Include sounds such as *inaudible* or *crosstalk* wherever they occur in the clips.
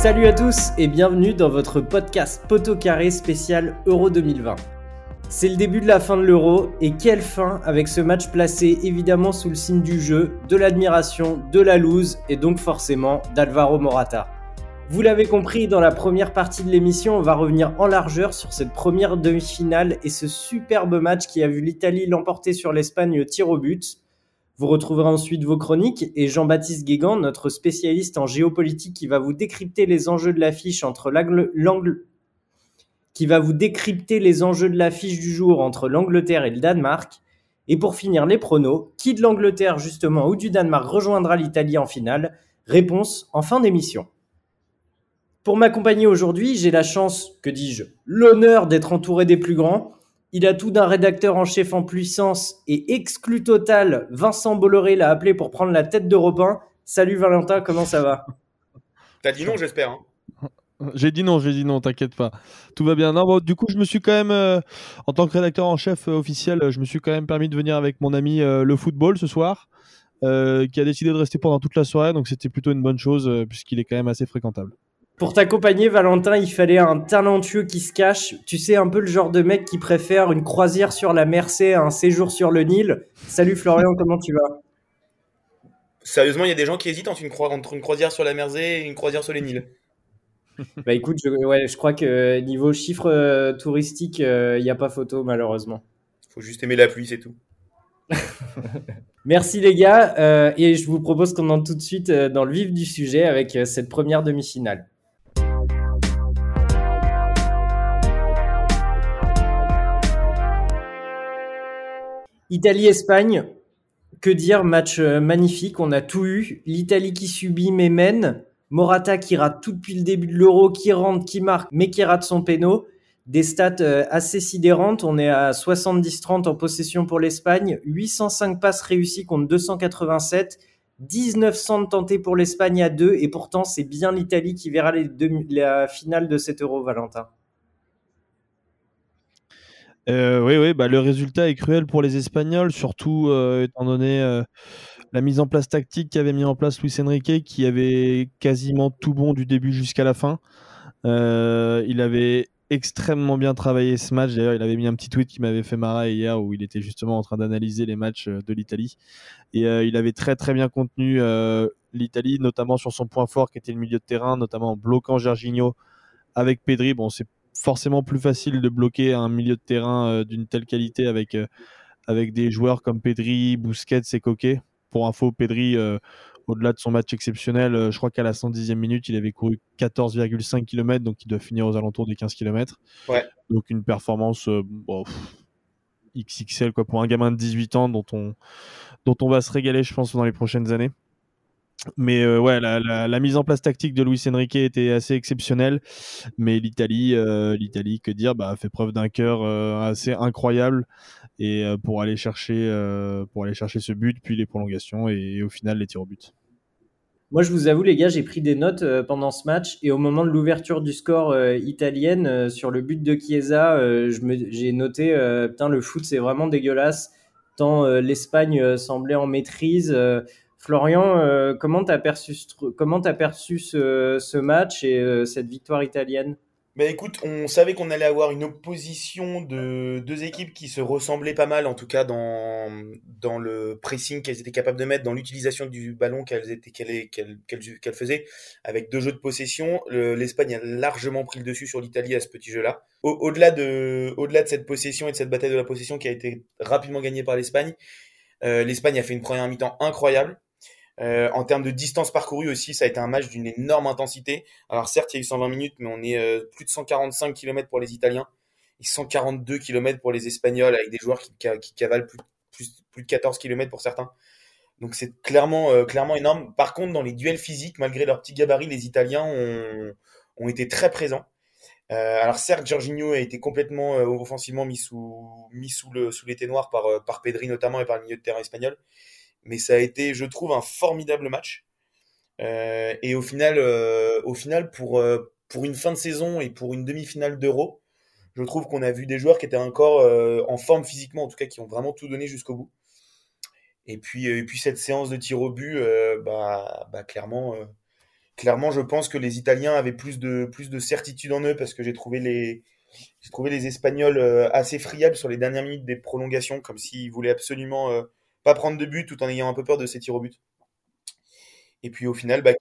Salut à tous et bienvenue dans votre podcast Poteau Carré spécial Euro 2020. C'est le début de la fin de l'Euro et quelle fin avec ce match placé évidemment sous le signe du jeu, de l'admiration, de la loose et donc forcément d'Alvaro Morata. Vous l'avez compris, dans la première partie de l'émission, on va revenir en largeur sur cette première demi-finale et ce superbe match qui a vu l'Italie l'emporter sur l'Espagne tir au but. Vous retrouverez ensuite vos chroniques et Jean-Baptiste Guégan, notre spécialiste en géopolitique qui va vous décrypter les enjeux de l'affiche entre l'angle du jour entre l'Angleterre et le Danemark. Et pour finir les pronos, qui de l'Angleterre justement ou du Danemark rejoindra l'Italie en finale? Réponse en fin d'émission. Pour m'accompagner aujourd'hui, j'ai la chance, que dis-je, l'honneur d'être entouré des plus grands. Il a tout d'un rédacteur en chef en puissance et exclu total. Vincent Bolloré l'a appelé pour prendre la tête d'Europe 1. Salut Valentin, comment ça va? T'as dit non, j'espère. Hein. j'ai dit non, j'ai dit non, t'inquiète pas. Tout va bien. Non, bon, du coup, je me suis quand même, euh, en tant que rédacteur en chef euh, officiel, je me suis quand même permis de venir avec mon ami euh, le football ce soir, qui a décidé de rester pendant toute la soirée, donc c'était plutôt une bonne chose puisqu'il est quand même assez fréquentable. Pour t'accompagner, Valentin, il fallait un talentueux qui se cache. Tu sais, un peu le genre de mec qui préfère une croisière sur la Mersey à un séjour sur le Nil. Salut Florian, comment tu vas? Sérieusement, il y a des gens qui hésitent entre une, croisière sur la Mersey et une croisière sur le Nil. *laughs* bah écoute, je, ouais, je crois que niveau chiffre euh, touristique, euh, il n'y a pas photo malheureusement. Faut juste aimer la pluie, c'est tout. *laughs* Merci les gars, euh, et je vous propose qu'on entre tout de suite dans le vif du sujet avec cette première demi-finale. Italie-Espagne, que dire, match euh, magnifique, on a tout eu. L'Italie qui subit mais mène. Morata qui rate tout depuis le début de l'Euro, qui rentre, qui marque, mais qui rate son péno. Des stats euh, assez sidérantes, on est à 70-30 en possession pour l'Espagne, 805 passes réussies contre 287, 1900 tentés pour l'Espagne à 2, et pourtant c'est bien l'Italie qui verra la finale de cet Euro, Valentin. Euh, oui, oui, bah, le résultat est cruel pour les Espagnols, surtout euh, étant donné euh, la mise en place tactique qu'avait mis en place Luis Enrique, qui avait quasiment tout bon du début jusqu'à la fin. il avait extrêmement bien travaillé ce match. D'ailleurs, il avait mis un petit tweet qui m'avait fait marrer hier où il était justement en train d'analyser les matchs de l'Italie. Et il avait très très bien contenu l'Italie, notamment sur son point fort qui était le milieu de terrain, notamment en bloquant Jorginho avec Pedri. Bon, c'est forcément plus facile de bloquer un milieu de terrain euh, d'une telle qualité avec, euh, avec des joueurs comme Pedri, Busquets et Coquet. Pour info, Pedri, euh, au-delà de son match exceptionnel, je crois qu'à la 110e minute, il avait couru 14,5 km, donc il doit finir aux alentours des 15 km. Ouais. Donc une performance XXL quoi, pour un gamin de 18 ans dont on, dont on va se régaler, je pense, dans les prochaines années. Mais euh, ouais, la, mise en place tactique de Luis Enrique était assez exceptionnelle. Mais l'Italie, euh, l'Italie, que dire, bah, fait preuve d'un cœur euh, assez incroyable et pour aller chercher, pour aller chercher ce but, puis les prolongations et, au final les tirs au but. Moi, je vous avoue, les gars, j'ai pris des notes pendant ce match et au moment de l'ouverture du score italienne sur le but de Chiesa, j'ai noté, putain, le foot, c'est vraiment dégueulasse. Tant l'Espagne semblait en maîtrise. Florian, euh, comment tu as perçu, perçu ce, match et euh, cette victoire italienne? Bah écoute, on savait qu'on allait avoir une opposition de deux équipes qui se ressemblaient pas mal, en tout cas dans, dans le pressing qu'elles étaient capables de mettre, dans l'utilisation du ballon qu'elles qu'elles faisaient, avec deux jeux de possession. L'Espagne a largement pris le dessus sur l'Italie à ce petit jeu-là. Au-delà de, au de cette possession et de cette bataille de la possession qui a été rapidement gagnée par l'Espagne, euh, l'Espagne a fait une première mi-temps incroyable. Euh, en termes de distance parcourue aussi, ça a été un match d'une énorme intensité. Alors certes, il y a eu 120 minutes, mais on est euh, plus de 145 km pour les Italiens et 142 km pour les Espagnols, avec des joueurs qui, cavalent plus, plus, plus, de 14 km pour certains. Donc c'est clairement, euh, clairement énorme. Par contre, dans les duels physiques, malgré leur petit gabarit, les Italiens ont, ont été très présents. Alors certes, Jorginho a été complètement offensivement mis sous, mis sous, le, sous l'été noir par, par Pedri notamment et par le milieu de terrain espagnol mais ça a été, je trouve, un formidable match. Euh, et au final, euh, au final pour, euh, pour une fin de saison et pour une demi-finale d'Euro, je trouve qu'on a vu des joueurs qui étaient encore en forme physiquement, en tout cas, qui ont vraiment tout donné jusqu'au bout. Et puis, et puis cette séance de tir au but, bah, bah, clairement, clairement, je pense que les Italiens avaient plus de, plus de certitude en eux parce que j'ai trouvé les, j'ai trouvé les Espagnols assez friables sur les dernières minutes des prolongations, comme s'ils voulaient absolument pas prendre de but tout en ayant un peu peur de ces tirs au but. Et puis au final, bah,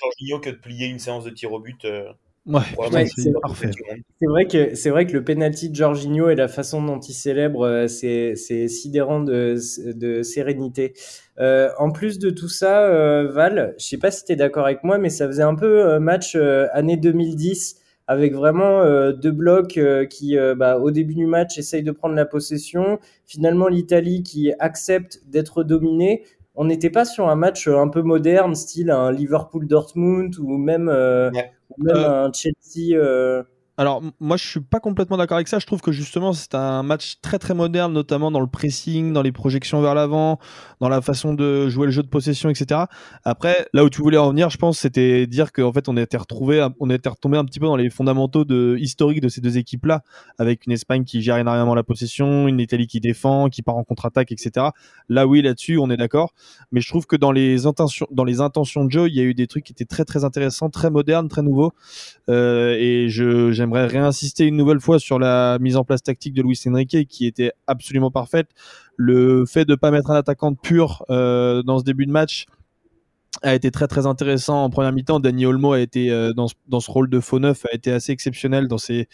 Jorginho que de plier une séance de tir au but. Euh, Ouais, c'est vrai que c'est vrai que le penalty de Jorginho et la façon dont il célèbre, euh, c'est sidérant de, de sérénité. Euh, en plus de tout ça, euh, Val, je sais pas si tu es d'accord avec moi, mais ça faisait un peu euh, match année 2010 avec vraiment deux blocs qui, bah, au début du match, essayent de prendre la possession. Finalement, l'Italie qui accepte d'être dominée on n'était pas sur un match un peu moderne, style un Liverpool-Dortmund ou même, euh, même euh, un Chelsea. Alors, moi, je suis pas complètement d'accord avec ça. Je trouve que justement, c'est un match très très moderne, notamment dans le pressing, dans les projections vers l'avant, dans la façon de jouer le jeu de possession, etc. Après, là où tu voulais en venir, je pense, c'était dire qu'en fait, on était retrouvé, on était retombé un petit peu dans les fondamentaux de, historiques de ces deux équipes-là, avec une Espagne qui gère énormément la possession, une Italie qui défend, qui part en contre-attaque, etc. Là, oui, là-dessus, on est d'accord. Mais je trouve que dans les intentions, dans les intentions de jeu, il y a eu des trucs qui étaient très très intéressants, très modernes, très nouveaux. Euh, et je j'aime j'aimerais réinsister une nouvelle fois sur la mise en place tactique de Luis Enrique qui était absolument parfaite. Le fait de pas mettre un attaquant pur euh, dans ce début de match a été très très intéressant en première mi-temps. Dani Olmo a été euh, dans, ce, dans, ce rôle de faux neuf a été assez exceptionnel dans ses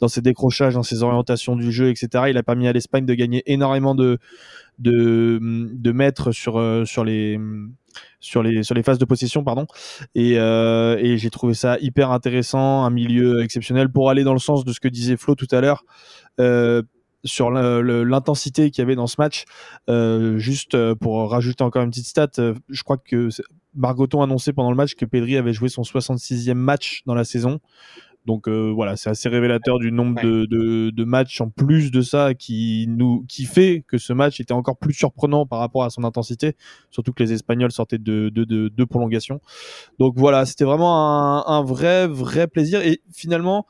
dans ses décrochages, dans ses orientations du jeu, etc. Il a permis à l'Espagne de gagner énormément de de, de mètres sur euh, sur les sur les sur les phases de possession pardon. Et, euh, et j'ai trouvé ça hyper intéressant un milieu exceptionnel pour aller dans le sens de ce que disait Flo tout à l'heure euh, sur l'intensité qu'il y avait dans ce match. Euh, juste pour rajouter encore une petite stat je crois que Margoton annonçait pendant le match que Pedri avait joué son 66e match dans la saison donc euh, voilà, c'est assez révélateur du nombre de, de, matchs en plus de ça qui nous qui fait que ce match était encore plus surprenant par rapport à son intensité, surtout que les Espagnols sortaient de deux de, de prolongations. Donc voilà, c'était vraiment un, un, vrai vrai plaisir et finalement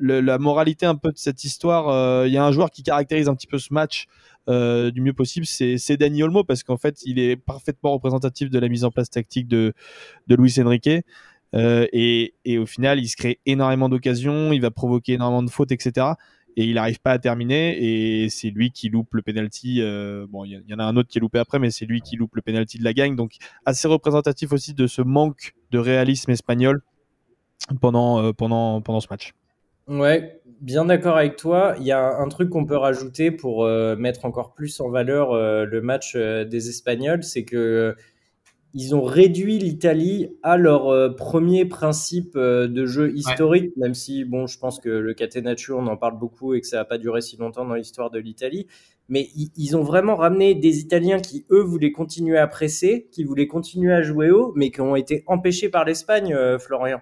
la moralité un peu de cette histoire, euh, il y a un joueur qui caractérise un petit peu ce match. Euh, du mieux possible, c'est Dani Olmo parce qu'en fait, il est parfaitement représentatif de la mise en place tactique de, de Luis Enrique. Euh, et, au final, il se crée énormément d'occasions, il va provoquer énormément de fautes, etc. Et il n'arrive pas à terminer. Et c'est lui qui loupe le penalty. Euh, bon, il y, en a un autre qui est loupé après, mais c'est lui qui loupe le penalty de la gagne. Donc, assez représentatif aussi de ce manque de réalisme espagnol pendant, euh, pendant, pendant ce match. Ouais, bien d'accord avec toi. Il y a un truc qu'on peut rajouter pour mettre encore plus en valeur le match des Espagnols, c'est que ils ont réduit l'Italie à leur euh, premier principe euh, de jeu historique, même si, bon, je pense que le catenaccio, on en parle beaucoup et que ça n'a pas duré si longtemps dans l'histoire de l'Italie. Mais ils ont vraiment ramené des Italiens qui, eux, voulaient continuer à presser, qui voulaient continuer à jouer haut, mais qui ont été empêchés par l'Espagne, euh, Florian.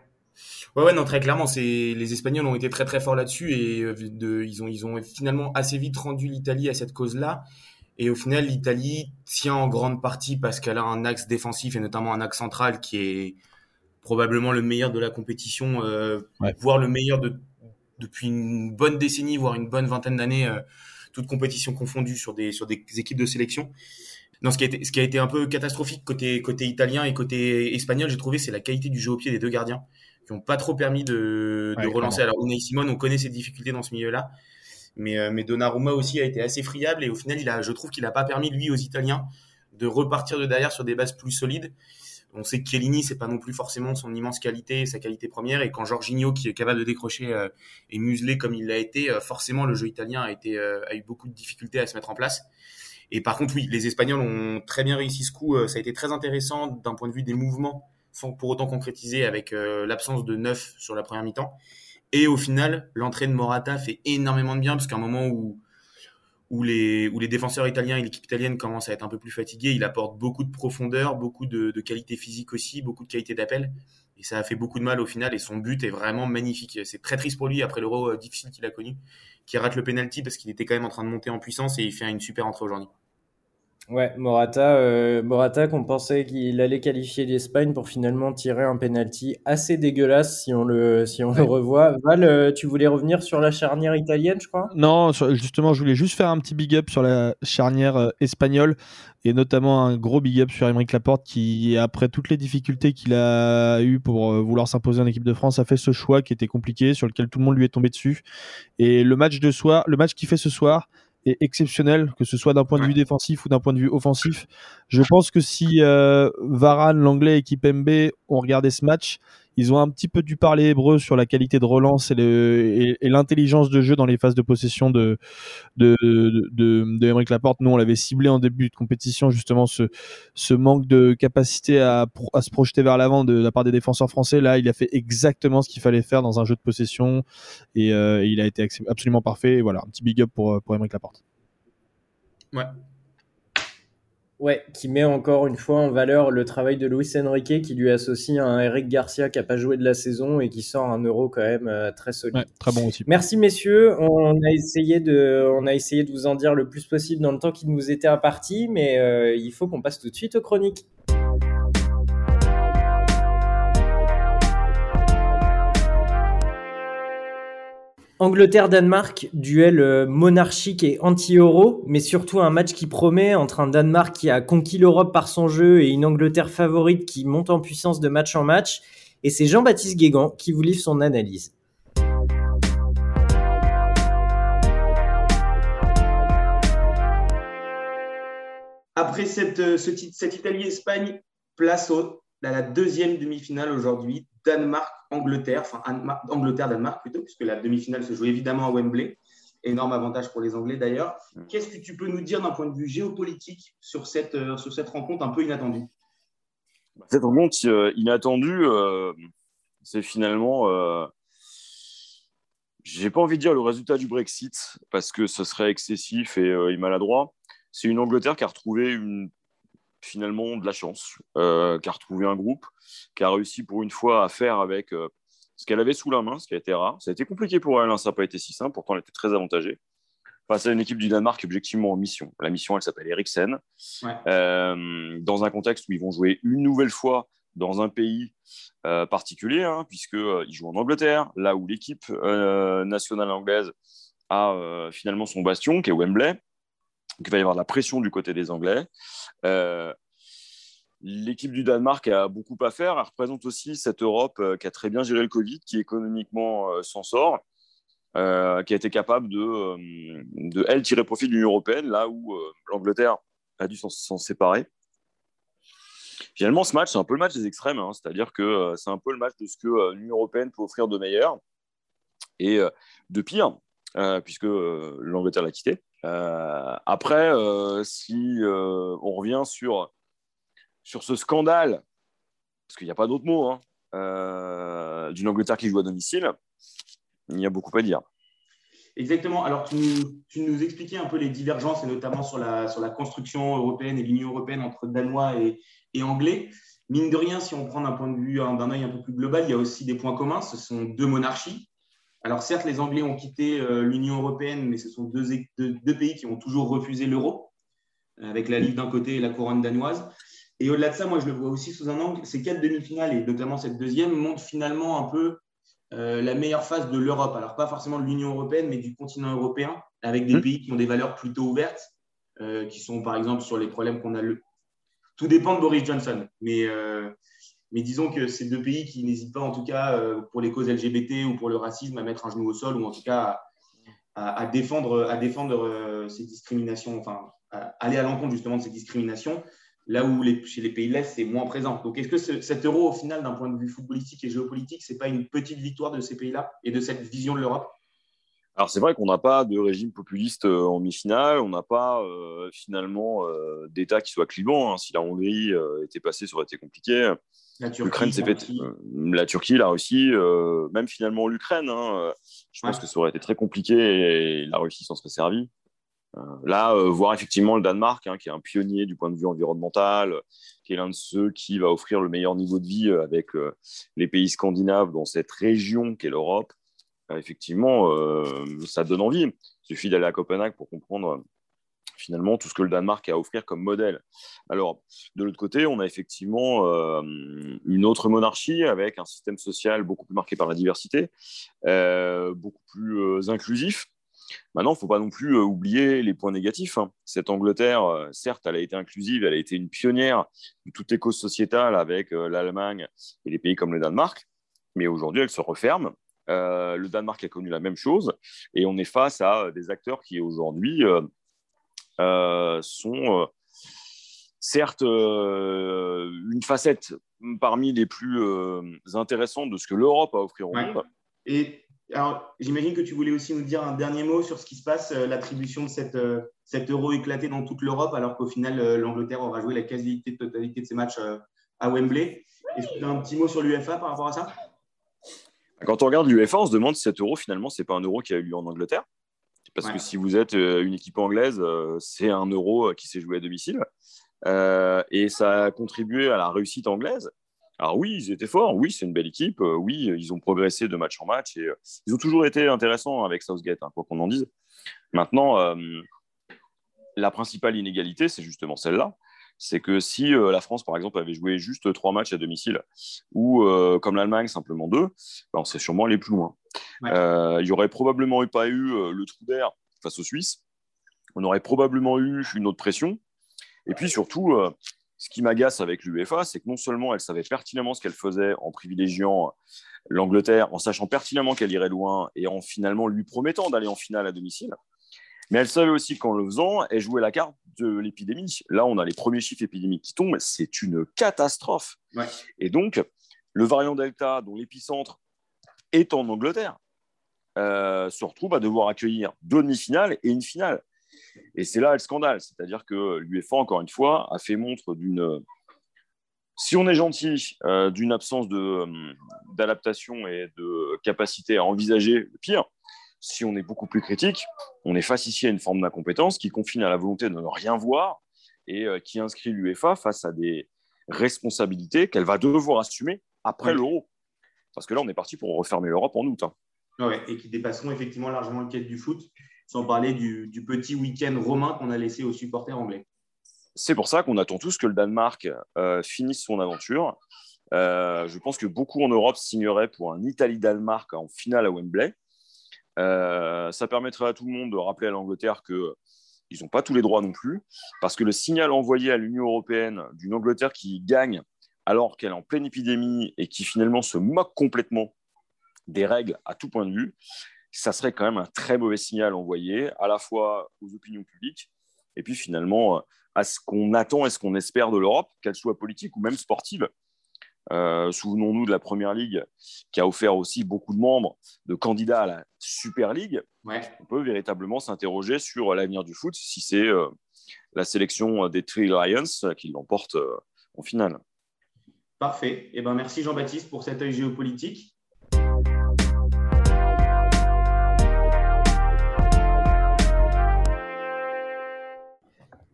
Ouais, ouais, non, très clairement, c'est les Espagnols ont été très très forts là-dessus et de, ils ont ils ont finalement assez vite rendu l'Italie à cette cause-là. Et au final, l'Italie tient en grande partie parce qu'elle a un axe défensif et notamment un axe central qui est probablement le meilleur de la compétition, euh, voire le meilleur de, depuis une bonne décennie, voire une bonne vingtaine d'années, euh, toute compétition confondue sur des, sur des équipes de sélection. Non, ce qui a été, ce qui a été un peu catastrophique côté, côté italien et côté espagnol, j'ai trouvé, c'est la qualité du jeu au pied des deux gardiens, qui n'ont pas trop permis de, de relancer. Alors, Unai Simon, on connaît ses difficultés dans ce milieu-là, mais, euh, mais Donnarumma aussi a été assez friable et au final, il a, je trouve qu'il n'a pas permis, lui, aux Italiens de repartir de derrière sur des bases plus solides. On sait que Chiellini, c'est pas non plus forcément son immense qualité, sa qualité première. Et quand Jorginho, qui est capable de décrocher, euh, est muselé comme il l'a été, euh, forcément, le jeu italien a, été, a eu beaucoup de difficultés à se mettre en place. Et par contre, oui, les Espagnols ont très bien réussi ce coup. ça a été très intéressant d'un point de vue des mouvements, sans pour autant concrétiser avec l'absence de neuf sur la première mi-temps. Et au final, l'entrée de Morata fait énormément de bien parce qu'à un moment où, les, défenseurs italiens et l'équipe italienne commencent à être un peu plus fatigués, il apporte beaucoup de profondeur, beaucoup de, de qualité physique aussi, beaucoup de qualité d'appel. Et ça a fait beaucoup de mal au final et son but est vraiment magnifique. C'est très triste pour lui après l'euro euh, difficile qu'il a connu, qui rate le penalty parce qu'il était quand même en train de monter en puissance et il fait une super entrée aujourd'hui. Ouais, Morata, euh, Morata qu'on pensait qu'il allait qualifier l'Espagne pour finalement tirer un penalty assez dégueulasse si on le, si on le revoit. Val, euh, tu voulais revenir sur la charnière italienne, je crois? Non, justement, je voulais juste faire un petit big up sur la charnière euh, espagnole et notamment un gros big up sur Émeric Laporte qui, après toutes les difficultés qu'il a eues pour vouloir s'imposer en équipe de France, a fait ce choix qui était compliqué, sur lequel tout le monde lui est tombé dessus. Et le match de soir, le match qu'il fait ce soir, exceptionnel, que ce soit d'un point de vue défensif ou d'un point de vue offensif. Je pense que si euh, Varane, l'anglais et Kipembe ont regardé ce match, ils ont un petit peu dû parler hébreu sur la qualité de relance et, l'intelligence de jeu dans les phases de possession de de, de, Laporte. Nous, on l'avait ciblé en début de compétition, justement, ce, ce manque de capacité à, à se projeter vers l'avant de, la part des défenseurs français. Là, il a fait exactement ce qu'il fallait faire dans un jeu de possession et, euh, il a été absolument parfait. Voilà, un petit big up pour, pour Laporte. Ouais, Ouais, qui met encore une fois en valeur le travail de Luis Enrique qui lui associe un Eric Garcia qui a pas joué de la saison et qui sort un euro quand même euh, très solide. très bon aussi. Merci messieurs, on a essayé de, on a essayé de vous en dire le plus possible dans le temps qui nous était imparti, mais euh, il faut qu'on passe tout de suite aux chroniques. Angleterre-Danemark, duel euh, monarchique et anti-euro, mais surtout un match qui promet entre un Danemark qui a conquis l'Europe par son jeu et une Angleterre favorite qui monte en puissance de match en match. Et c'est Jean-Baptiste Guégan qui vous livre son analyse. Après cette, euh, Italie-Espagne, place au, à la deuxième demi-finale aujourd'hui, Danemark-Angleterre, enfin Angleterre-Danemark plutôt, puisque la demi-finale se joue évidemment à Wembley. Énorme avantage pour les Anglais d'ailleurs. Mm. Qu'est-ce que tu peux nous dire d'un point de vue géopolitique sur cette, euh, sur cette rencontre un peu inattendue? Bah, Cette rencontre euh, inattendue, euh, c'est finalement. J'ai pas envie de dire le résultat du Brexit parce que ce serait excessif et maladroit. C'est une Angleterre qui a retrouvé une finalement de la chance, euh, qui a retrouvé un groupe, qui a réussi pour une fois à faire avec euh, ce qu'elle avait sous la main, ce qui a été rare. Ça a été compliqué pour elle, hein, ça n'a pas été si simple, pourtant elle était très avantagée. Face à une équipe du Danemark objectivement en mission. La mission, elle s'appelle Eriksen. Euh, dans un contexte où ils vont jouer une nouvelle fois dans un pays particulier, hein, puisqu'ils jouent en Angleterre, là où l'équipe nationale anglaise a finalement son bastion, qui est Wembley. Donc il va y avoir de la pression du côté des Anglais. Euh, l'équipe du Danemark a beaucoup à faire. Elle représente aussi cette Europe euh, qui a très bien géré le Covid, qui économiquement euh, s'en sort, qui a été capable de, elle, tirer profit de l'Union européenne, là où l'Angleterre a dû s'en séparer. Finalement, ce match, c'est un peu le match des extrêmes, hein. c'est-à-dire que c'est un peu le match de ce que l'Union européenne peut offrir de meilleur et de pire, puisque l'Angleterre l'a quitté. Euh, après, euh, si euh, on revient sur, sur ce scandale, parce qu'il n'y a pas d'autre mot, hein, d'une Angleterre qui joue à domicile, il y a beaucoup à dire. Exactement. Alors, tu nous, expliquais un peu les divergences, et notamment sur la, sur la construction européenne et l'Union européenne entre Danois et, Anglais. Mine de rien, si on prend d'un point de vue, d'un œil un peu plus global, il y a aussi des points communs. Ce sont deux monarchies. Alors certes, les Anglais ont quitté euh, l'Union européenne, mais ce sont deux, pays qui ont toujours refusé l'euro, avec la Ligue d'un côté et la couronne danoise. Et au-delà de ça, moi, je le vois aussi sous un angle. Ces quatre demi-finales, et notamment cette deuxième, montrent finalement un peu euh, la meilleure phase de l'Europe. Alors, pas forcément de l'Union européenne, mais du continent européen, avec des mmh. pays qui ont des valeurs plutôt ouvertes, euh, qui sont par exemple sur les problèmes qu'on a. Le... Tout dépend de Boris Johnson. Mais mais disons que ces deux pays qui n'hésitent pas, en tout cas, euh, pour les causes LGBT ou pour le racisme, à mettre un genou au sol ou en tout cas à, défendre, euh, ces discriminations, enfin, à aller à l'encontre justement de ces discriminations, là où chez les pays de l'Est, c'est moins présent. Donc, est-ce que cet euro, au final, d'un point de vue footballistique et géopolitique, c'est pas une petite victoire de ces pays-là et de cette vision de l'Europe? Alors c'est vrai qu'on n'a pas de régime populiste euh, en mi-finale, on n'a pas finalement d'État qui soit clivant. Hein. Si la Hongrie était passée, ça aurait été compliqué. L'Ukraine s'est fait. Euh, la Turquie, la Russie, euh, même finalement l'Ukraine. Hein, euh, je pense que ça aurait été très compliqué et la Russie s'en serait servie. là, voir effectivement le Danemark, hein, qui est un pionnier du point de vue environnemental, qui est l'un de ceux qui va offrir le meilleur niveau de vie avec les pays scandinaves dans cette région qu'est l'Europe, effectivement, ça donne envie. Il suffit d'aller à Copenhague pour comprendre finalement tout ce que le Danemark a à offrir comme modèle. Alors, de l'autre côté, on a effectivement euh, une autre monarchie avec un système social beaucoup plus marqué par la diversité, euh, beaucoup plus euh, inclusif. Maintenant, il ne faut pas non plus oublier les points négatifs. Hein. Cette Angleterre, certes, elle a été inclusive, elle a été une pionnière de toutes les avec l'Allemagne et les pays comme le Danemark, mais aujourd'hui, elle se referme. Le Danemark a connu la même chose et on est face à des acteurs qui aujourd'hui euh, sont euh, certes euh, une facette parmi les plus intéressantes de ce que l'Europe a à offrir au monde. Et alors, j'imagine que tu voulais aussi nous dire un dernier mot sur ce qui se passe, l'attribution de cette, cet euro éclaté dans toute l'Europe, alors qu'au final, l'Angleterre aura joué la quasi-totalité de ses matchs à Wembley. Est-ce que tu as un petit mot sur l'UFA par rapport à ça? Quand on regarde l'UFA, on se demande si cet euro, finalement, ce n'est pas un euro qui a eu lieu en Angleterre. Parce que si vous êtes euh, une équipe anglaise, euh, c'est un euro euh, qui s'est joué à domicile. et ça a contribué à la réussite anglaise. Alors oui, ils étaient forts, oui, c'est une belle équipe, oui, ils ont progressé de match en match et ils ont toujours été intéressants avec Southgate, hein, quoi qu'on en dise. Maintenant, la principale inégalité, c'est justement celle-là. C'est que si la France, par exemple, avait joué juste trois matchs à domicile ou comme l'Allemagne, simplement deux, ben, on serait sûrement allé plus loin. Euh, il n'y aurait probablement pas eu euh, le trou d'air face aux Suisses. On aurait probablement eu une autre pression. Et puis surtout, euh, ce qui m'agace avec l'UEFA, c'est que non seulement elle savait pertinemment ce qu'elle faisait en privilégiant l'Angleterre, en sachant pertinemment qu'elle irait loin et en finalement lui promettant d'aller en finale à domicile, mais elle savait aussi qu'en le faisant, elle jouait la carte de l'épidémie. Là, on a les premiers chiffres épidémiques qui tombent, c'est une catastrophe. Et donc, le variant Delta, dont l'épicentre est en Angleterre, euh, se retrouve à devoir accueillir deux demi-finales et une finale. Et c'est là le scandale. C'est-à-dire que l'UEFA, encore une fois, a fait montre d'une, si on est gentil, euh, d'une absence euh, d'adaptation et de capacité à envisager le pire. Si on est beaucoup plus critique, on est face ici à une forme d'incompétence qui confine à la volonté de ne rien voir et qui inscrit l'UEFA face à des responsabilités qu'elle va devoir assumer après l'euro. Parce que là, on est parti pour refermer l'Europe en août. Hein et qui dépasseront effectivement largement le quai du foot, sans parler du, petit week-end romain qu'on a laissé aux supporters anglais. C'est pour ça qu'on attend tous que le Danemark euh, finisse son aventure. Euh, je pense que beaucoup en Europe signeraient pour un Italie-Danemark en finale à Wembley. Euh, ça permettrait à tout le monde de rappeler à l'Angleterre que ils n'ont pas tous les droits non plus, parce que le signal envoyé à l'Union européenne d'une Angleterre qui gagne alors qu'elle est en pleine épidémie et qui finalement se moque complètement des règles à tout point de vue, ça serait quand même un très mauvais signal envoyé à la fois aux opinions publiques et puis finalement à ce qu'on attend et ce qu'on espère de l'Europe, qu'elle soit politique ou même sportive. Euh, souvenons-nous de la Première Ligue qui a offert aussi beaucoup de membres de candidats à la Super League. On peut véritablement s'interroger sur l'avenir du foot si c'est euh, la sélection des Three Lions qui l'emporte euh, en finale. Parfait. Eh ben, merci Jean-Baptiste pour cet œil géopolitique.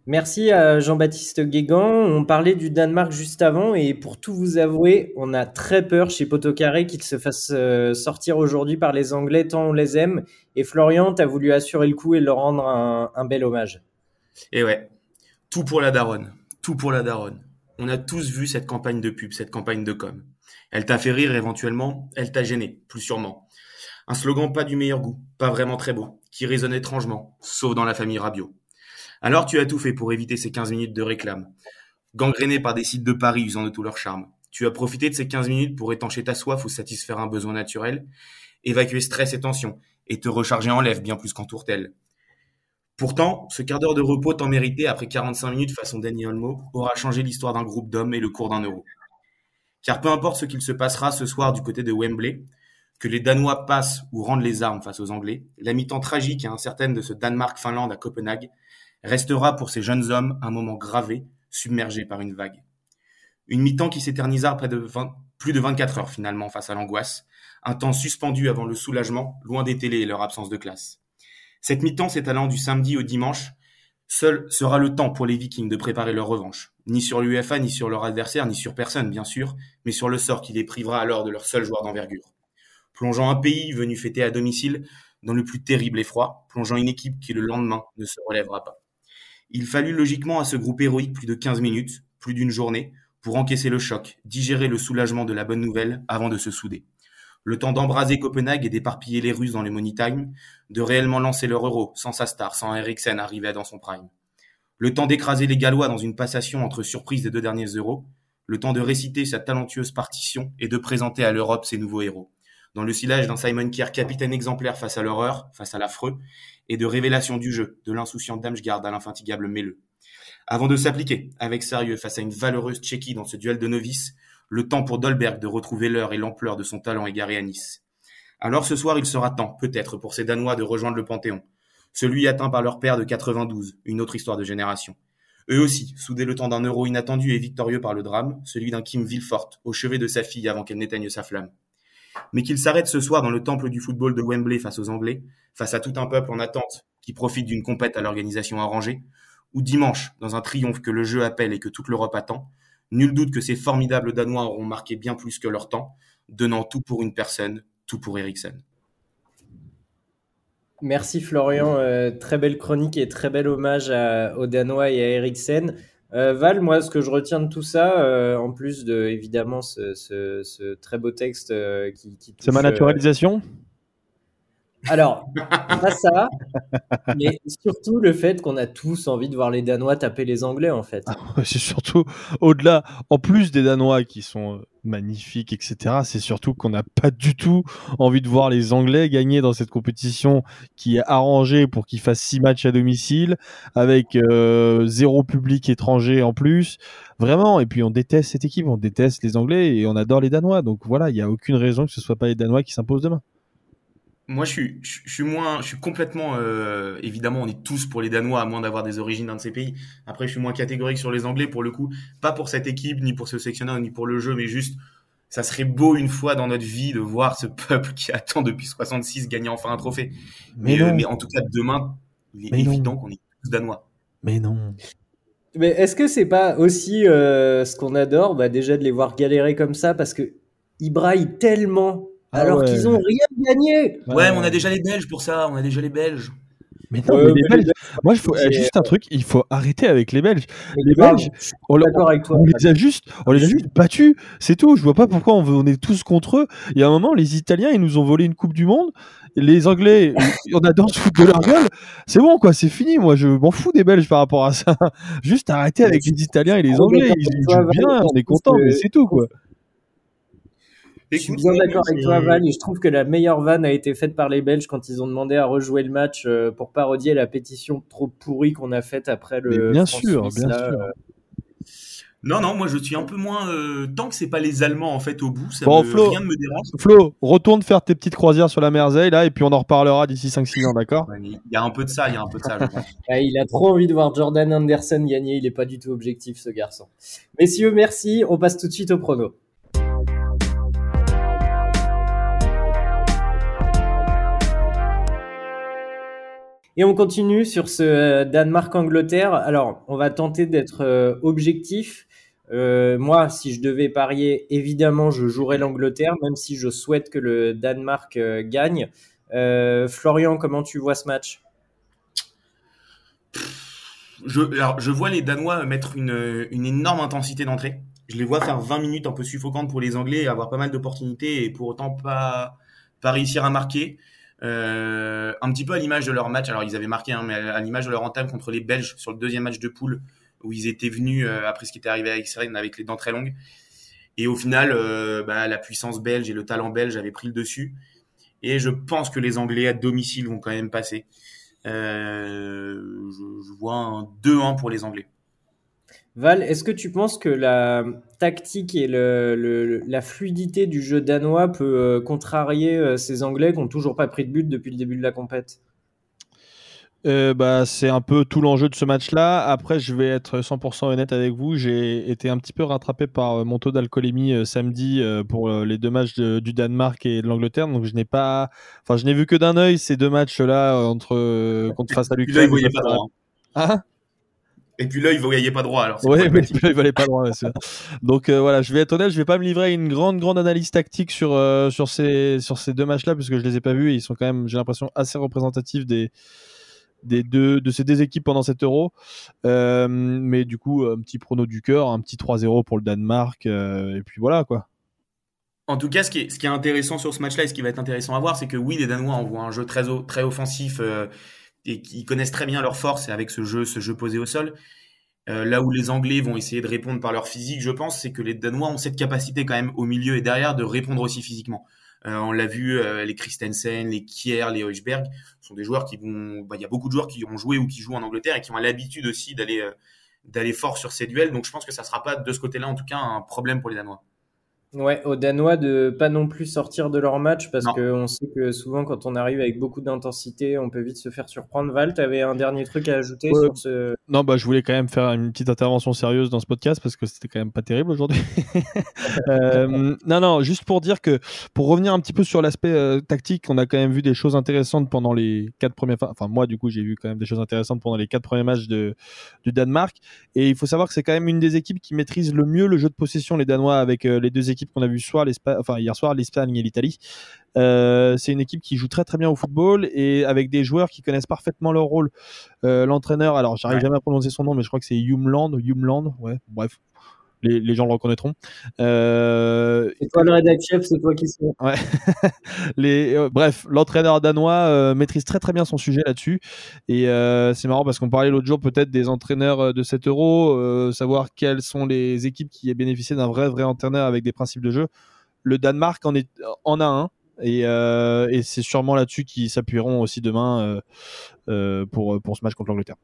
Merci à Jean-Baptiste Guégan. On parlait du Danemark juste avant et pour tout vous avouer, on a très peur chez Potocaré qu'il se fasse euh, sortir aujourd'hui par les Anglais tant on les aime. Et Florian, tu as voulu assurer le coup et leur rendre un, bel hommage. Et ouais, tout pour la daronne. Tout pour la daronne. On a tous vu cette campagne de pub, cette campagne de com. Elle t'a fait rire éventuellement, elle t'a gêné, plus sûrement. Un slogan pas du meilleur goût, pas vraiment très beau, qui résonne étrangement, sauf dans la famille Rabiot. Alors tu as tout fait pour éviter ces 15 minutes de réclame. Gangréné par des sites de Paris usant de tout leur charme. Tu as profité de ces 15 minutes pour étancher ta soif ou satisfaire un besoin naturel, évacuer stress et tension, et te recharger en lèvres bien plus qu'en tourtelle. Pourtant, ce quart d'heure de repos tant mérité après 45 minutes façon Danny Olmo aura changé l'histoire d'un groupe d'hommes et le cours d'un euro. Car peu importe ce qu'il se passera ce soir du côté de Wembley, que les Danois passent ou rendent les armes face aux Anglais, la mi-temps tragique et incertaine de ce Danemark-Finlande à Copenhague restera pour ces jeunes hommes un moment gravé, submergé par une vague. Une mi-temps qui s'éternisa près de plus de 24 heures finalement face à l'angoisse, un temps suspendu avant le soulagement, loin des télés et leur absence de classe. Cette mi-temps s'étalant du samedi au dimanche, seul sera le temps pour les Vikings de préparer leur revanche, ni sur l'UFA, ni sur leur adversaire, ni sur personne bien sûr, mais sur le sort qui les privera alors de leur seul joueur d'envergure. Plongeant un pays venu fêter à domicile dans le plus terrible effroi, plongeant une équipe qui le lendemain ne se relèvera pas. Il fallut logiquement à ce groupe héroïque plus de 15 minutes, plus d'une journée, pour encaisser le choc, digérer le soulagement de la bonne nouvelle avant de se souder. Le temps d'embraser Copenhague et d'éparpiller les Russes dans les money time, de réellement lancer leur euro sans sa star, sans Eriksen arrivé dans son prime. Le temps d'écraser les Gallois dans une passation entre surprises des deux derniers euros, le temps de réciter sa talentueuse partition et de présenter à l'Europe ses nouveaux héros. Dans le silage d'un Simon Kier capitaine exemplaire face à l'horreur, face à l'affreux, et de révélation du jeu, de l'insouciant Damsgaard à l'infatigable Méleux. Avant de s'appliquer, avec sérieux, face à une valeureuse Tchéquie dans ce duel de novices, le temps pour Dolberg de retrouver l'heure et l'ampleur de son talent égaré à Nice. Alors ce soir, il sera temps, peut-être, pour ces Danois de rejoindre le Panthéon. Celui atteint par leur père de 92, une autre histoire de génération. Eux aussi, soudés le temps d'un euro inattendu et victorieux par le drame, celui d'un Kim Villefort, au chevet de sa fille avant qu'elle n'éteigne sa flamme. Mais qu'il s'arrête ce soir dans le temple du football de Wembley face aux Anglais, face à tout un peuple en attente qui profite d'une compète à l'organisation arrangée, ou dimanche, dans un triomphe que le jeu appelle et que toute l'Europe attend, nul doute que ces formidables Danois auront marqué bien plus que leur temps, donnant tout pour une personne, tout pour Eriksen. Merci Florian, euh, très belle chronique et très bel hommage aux Danois et à Eriksen. Euh, Val, moi, ce que je retiens de tout ça, euh, en plus de évidemment ce, très beau texte qui, qui C'est ma naturalisation? Alors, pas ça, mais surtout le fait qu'on a tous envie de voir les Danois taper les Anglais, en fait. Ah c'est surtout au-delà, en plus des Danois qui sont euh, magnifiques, etc., c'est surtout qu'on n'a pas du tout envie de voir les Anglais gagner dans cette compétition qui est arrangée pour qu'ils fassent six matchs à domicile, avec euh, zéro public étranger en plus. Vraiment, et puis on déteste cette équipe, on déteste les Anglais et on adore les Danois. Donc voilà, il n'y a aucune raison que ce soit pas les Danois qui s'imposent demain. Moi, je suis, je, suis moins, je suis complètement, euh, évidemment, on est tous pour les Danois, à moins d'avoir des origines d'un de ces pays. Après, je suis moins catégorique sur les Anglais, pour le coup, pas pour cette équipe, ni pour ce sectionneur, ni pour le jeu, mais juste, ça serait beau une fois dans notre vie de voir ce peuple qui attend depuis 66 gagner enfin un trophée. Mais, euh, mais, en tout cas, demain, il est évident qu'on est tous Danois. Mais non. Mais est-ce que c'est pas aussi euh, ce qu'on adore, bah, déjà de les voir galérer comme ça, parce que ils braillent tellement ah alors qu'ils ont rien gagné. Ouais, mais on a déjà les Belges pour ça, on a déjà les Belges. Mais non, mais les Belges, moi, il faut juste un truc, il faut arrêter avec les Belges. Les Belges, on, avec toi, on les a juste, on les a juste battus, c'est tout. Je vois pas pourquoi on, on, est tous contre eux. Il y a un moment, les Italiens, ils nous ont volé une Coupe du Monde. Les Anglais, on adore se foutre de leur gueule. C'est bon, quoi, c'est fini. Moi, je m'en fous des Belges par rapport à ça. *laughs* Juste arrêter avec les Italiens et les Anglais. Ils jouent bien, on est content, mais c'est tout, quoi. Je suis bien d'accord avec toi, Val, et je trouve que la meilleure vanne a été faite par les Belges quand ils ont demandé à rejouer le match euh, pour parodier la pétition trop pourrie qu'on a faite après le. bien sûr, bien sûr. Euh. Non, non, moi je suis un peu moins. Euh, tant que c'est pas les Allemands en fait au bout, ça me, Flo, rien ne me dérange. Flo, retourne faire tes petites croisières sur la Mersey là, et puis on en reparlera d'ici 5-6 ans, d'accord? Il y a un peu de ça, il y a un peu de ça. *laughs* il a trop envie de voir Jordan Anderson gagner, il est pas du tout objectif ce garçon. Messieurs, merci. On passe tout de suite au prono. Et on continue sur ce euh, Danemark-Angleterre. Alors, on va tenter d'être euh, objectif. Euh, moi, si je devais parier, évidemment, je jouerais l'Angleterre, même si je souhaite que le Danemark gagne. Florian, comment tu vois ce match? Je, vois les Danois mettre une, énorme intensité d'entrée. Je les vois faire 20 minutes un peu suffocantes pour les Anglais avoir pas mal d'opportunités et pour autant pas, pas réussir à marquer. Euh, un petit peu à l'image de leur match, alors ils avaient marqué, hein, mais à l'image de leur entame contre les Belges sur le deuxième match de poule, où ils étaient venus euh, après ce qui était arrivé avec Israël avec les dents très longues. Et au final, euh, bah, la puissance belge et le talent belge avaient pris le dessus. Et je pense que les Anglais à domicile vont quand même passer. je, je vois un 2-1 pour les Anglais. Val, est-ce que tu penses que la tactique et le, la fluidité du jeu danois peut euh, contrarier euh, ces Anglais qui n'ont toujours pas pris de but depuis le début de la compète? Euh, bah, c'est un peu tout l'enjeu de ce match-là. Après, je vais être 100% honnête avec vous. J'ai été un petit peu rattrapé par mon taux d'alcoolémie samedi pour les deux matchs du Danemark et de l'Angleterre. Donc, je n'ai pas, enfin, je n'ai vu que d'un œil ces deux matchs-là entre contre face à l'Ukraine. Hein? Et puis là, il ne voyait pas droit. Alors ouais, mais *laughs* il voyait pas droit. Donc euh, voilà, je vais être honnête, je vais pas me livrer à une grande, grande analyse tactique sur, euh, sur, ces, sur ces deux matchs-là, puisque je les ai pas vus et ils sont quand même, j'ai l'impression, assez représentatifs des, des deux, de ces deux équipes pendant cet euro. mais du coup, un petit prono du cœur, un petit 3-0 pour le Danemark. et puis voilà quoi. En tout cas, ce qui, est, ce qui est intéressant sur ce match-là et ce qui va être intéressant à voir, c'est que oui, les Danois envoient un jeu très, très offensif et qui connaissent très bien leur force avec ce jeu, ce jeu posé au sol. Euh, là où les Anglais vont essayer de répondre par leur physique, je pense, c'est que les Danois ont cette capacité quand même au milieu et derrière de répondre aussi physiquement. Euh, on l'a vu, euh, les Christensen, les Kier, les Heusberg sont des joueurs qui vont. Bah, il y a beaucoup de joueurs qui ont joué ou qui jouent en Angleterre et qui ont l'habitude aussi d'aller d'aller fort sur ces duels. Donc je pense que ça sera pas de ce côté-là, en tout cas, un problème pour les Danois. Ouais, aux Danois de pas non plus sortir de leur match parce qu'on sait que souvent quand on arrive avec beaucoup d'intensité, on peut vite se faire surprendre. Val, tu avais un dernier truc à ajouter sur ce. Non, bah je voulais quand même faire une petite intervention sérieuse dans ce podcast parce que c'était quand même pas terrible aujourd'hui. *laughs* euh, non, non, juste pour dire que pour revenir un petit peu sur l'aspect euh, tactique, on a quand même vu des choses intéressantes pendant les quatre premiers. Enfin, moi du coup, j'ai vu quand même des choses intéressantes pendant les quatre premiers matchs de, du Danemark. Et il faut savoir que c'est quand même une des équipes qui maîtrise le mieux le jeu de possession, les Danois, avec euh, les deux équipes qu'on a vu soir, enfin hier soir, l'Espagne et l'Italie. Euh, c'est une équipe qui joue très très bien au football et avec des joueurs qui connaissent parfaitement leur rôle. Euh, l'entraîneur, alors j'arrive jamais à prononcer son nom, mais je crois que c'est Humland, Humland, ouais, bref, les, gens le reconnaîtront. Euh, c'est toi le rédacteur, c'est toi qui sais. Ouais. *laughs* les, euh, bref, l'entraîneur danois euh, maîtrise très très bien son sujet là-dessus. Et c'est marrant parce qu'on parlait l'autre jour peut-être des entraîneurs de 7 euros, savoir quelles sont les équipes qui aient bénéficié d'un vrai vrai entraîneur avec des principes de jeu. Le Danemark en, est, en a un. Et, et c'est sûrement là-dessus qu'ils s'appuieront aussi demain pour, pour ce match contre l'Angleterre.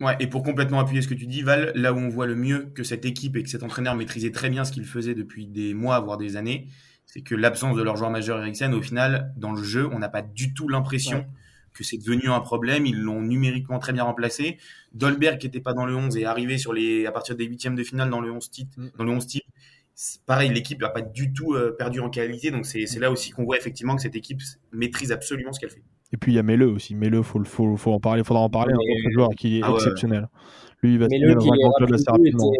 Ouais, et pour complètement appuyer ce que tu dis, Val, là où on voit le mieux que cette équipe et que cet entraîneur maîtrisait très bien ce qu'il faisait depuis des mois, voire des années, c'est que l'absence de leur joueur majeur Eriksen, au final, dans le jeu, on n'a pas du tout l'impression que c'est devenu un problème. Ils l'ont numériquement très bien remplacé. Dolberg, qui n'était pas dans le 11, est arrivé sur les, à partir des huitièmes de finale dans le 11 titre, mm. dans le 11 type. Pareil, l'équipe n'a pas du tout euh, perdu en qualité. Donc c'est là aussi qu'on voit effectivement que cette équipe maîtrise absolument ce qu'elle fait. Et puis il y a Mele aussi. Mele, faut, faut, faut en parler, faudra en parler. un joueur qui est ah exceptionnel. Lui, il va se dans assez rapidement.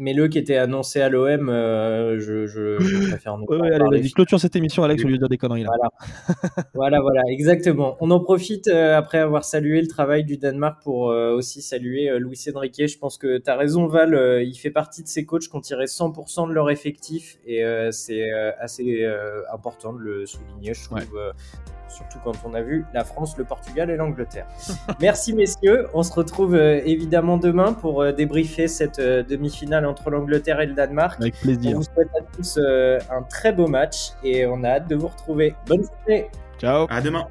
Mais le qui était annoncé à l'OM, euh, je, je, préfère ne pas. allez, clôture cette émission, Alex, au lieu de dire des conneries. Là. Voilà. voilà, voilà, exactement. On en profite euh, après avoir salué le travail du Danemark pour euh, aussi saluer Louis Enrique. Je pense que tu as raison, Val. il fait partie de ces coachs qui ont tiré 100% de leur effectif et c'est assez important de le souligner, je trouve surtout quand on a vu la France, le Portugal et l'Angleterre. *laughs* Merci messieurs, on se retrouve euh, évidemment demain pour euh, débriefer cette euh, demi-finale entre l'Angleterre et le Danemark. Avec plaisir. On vous souhaite à tous un très beau match et on a hâte de vous retrouver. Bonne journée. Ciao. À demain.